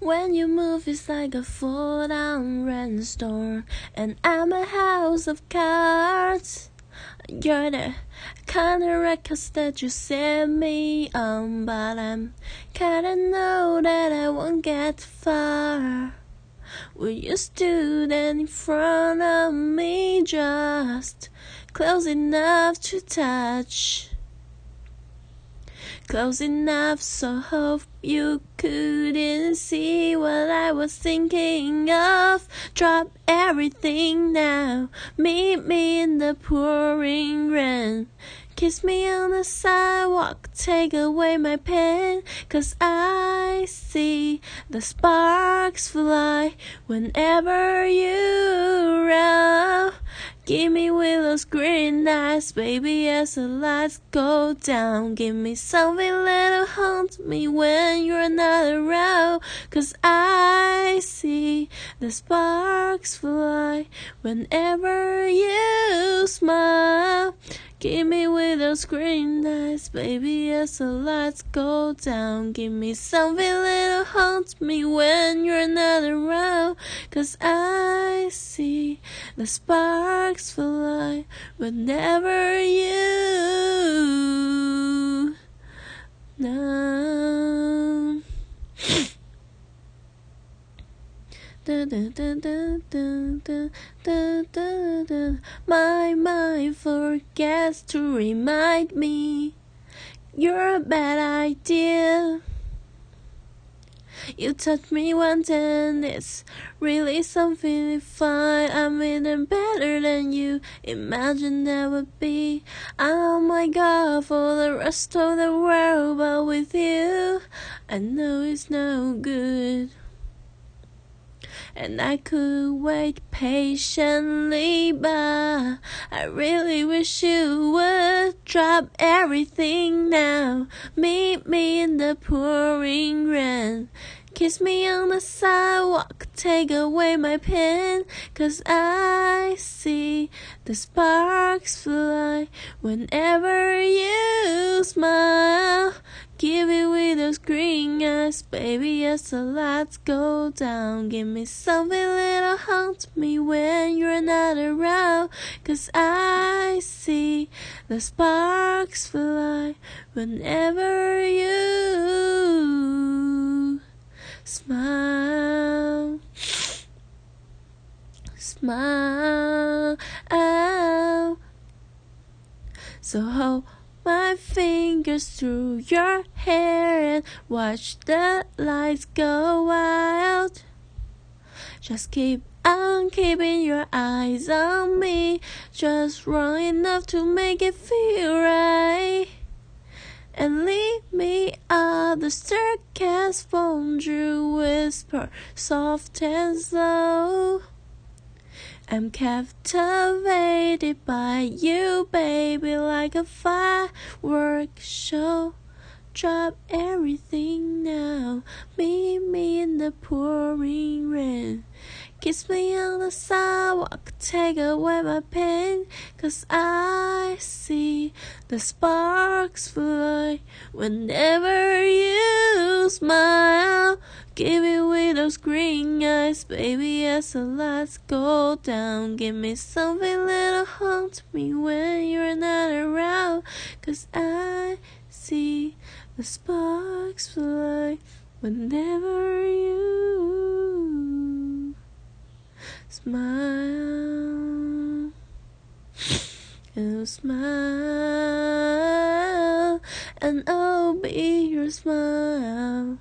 When you move, it's like a fall down rainstorm, and I'm a house of cards. You're the kind of records that you set me on, but I'm kinda know that I won't get far. Will you stood in front of me just close enough to touch? Close enough so hope you couldn't see what I was thinking of. Drop everything now, meet me in the pouring rain. Kiss me on the sidewalk, take away my pain, cause I see the sparks fly whenever you run. Give me with those green eyes, baby, as the lights go down. Give me something that'll haunt me when you're not around. Cause I see the sparks fly whenever you smile. Give me with those green eyes, baby, as the lights go down. Give me something that'll haunt me when you're not around. Cause I see the sparks fly whenever you know. My mind forgets to remind me you're a bad idea. You touch me once and it's really something fine. I'm even better than you imagined that would be. Oh my god, for the rest of the world, but with you, I know it's no good. And I could wait patiently, but I really wish you would drop everything now. Meet me in the pouring rain. Kiss me on the sidewalk, take away my pain, cause I see the sparks fly whenever you smile. Give it with those green eyes, baby, as the lights go down. Give me something that'll haunt me when you're not around. Cause I see the sparks fly whenever you smile. Smile. So hold my fingers through your hair and watch the lights go wild. Just keep on keeping your eyes on me, just wrong enough to make it feel right. And lead me up the staircase, won't you whisper soft and slow? I'm captivated by you, baby, like a firework show. Drop everything now, meet me in the pouring rain. Kiss me on the sidewalk, take away my pain, cause I see the sparks fly whenever you smile. Give me those green eyes, baby, as the lights go down. Give me something that'll haunt me when you're not around. Cause I see the sparks fly whenever you smile. You smile, and I'll be your smile.